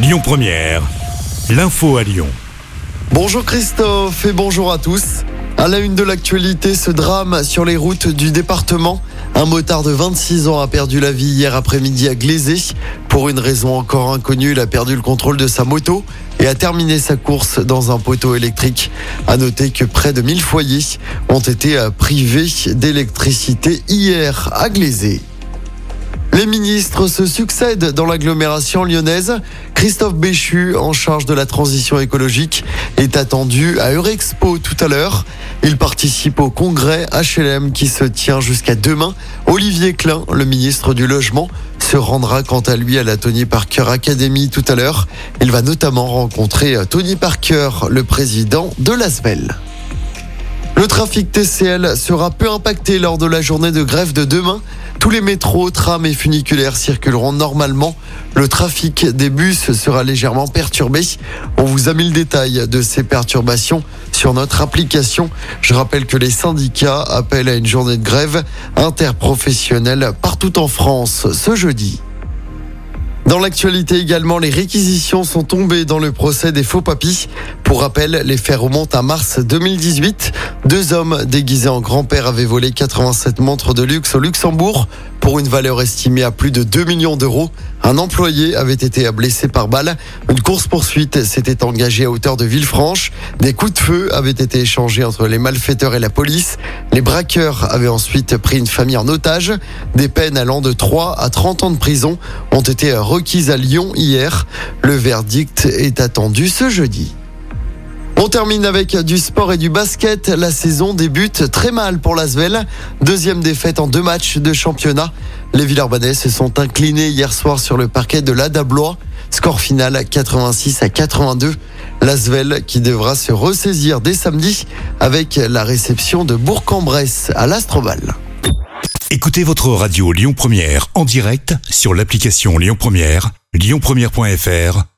Lyon Première, l'info à Lyon. Bonjour Christophe et bonjour à tous. À la une de l'actualité, ce drame sur les routes du département. Un motard de 26 ans a perdu la vie hier après-midi à Glazé. Pour une raison encore inconnue, il a perdu le contrôle de sa moto et a terminé sa course dans un poteau électrique. À noter que près de 1000 foyers ont été privés d'électricité hier à Glazé. Les ministres se succèdent dans l'agglomération lyonnaise. Christophe Béchu, en charge de la transition écologique, est attendu à Eurexpo tout à l'heure. Il participe au congrès HLM qui se tient jusqu'à demain. Olivier Klein, le ministre du Logement, se rendra quant à lui à la Tony Parker Academy tout à l'heure. Il va notamment rencontrer Tony Parker, le président de l'ASBEL. Trafic TCL sera peu impacté lors de la journée de grève de demain. Tous les métros, trams et funiculaires circuleront normalement. Le trafic des bus sera légèrement perturbé. On vous a mis le détail de ces perturbations sur notre application. Je rappelle que les syndicats appellent à une journée de grève interprofessionnelle partout en France ce jeudi. Dans l'actualité également, les réquisitions sont tombées dans le procès des faux papis. Pour rappel, les faits remontent à mars 2018. Deux hommes déguisés en grand-père avaient volé 87 montres de luxe au Luxembourg pour une valeur estimée à plus de 2 millions d'euros. Un employé avait été blessé par balle. Une course-poursuite s'était engagée à hauteur de Villefranche. Des coups de feu avaient été échangés entre les malfaiteurs et la police. Les braqueurs avaient ensuite pris une famille en otage. Des peines allant de 3 à 30 ans de prison ont été requises à Lyon hier. Le verdict est attendu ce jeudi. On termine avec du sport et du basket. La saison débute très mal pour l'Asvel. Deuxième défaite en deux matchs de championnat. Les Villeurbanais se sont inclinés hier soir sur le parquet de l'Adablois. Score final 86 à 82. L'Asvel qui devra se ressaisir dès samedi avec la réception de Bourg-en-Bresse à l'Astrobal. Écoutez votre radio Lyon Première en direct sur l'application Lyon Première, lyonpremière.fr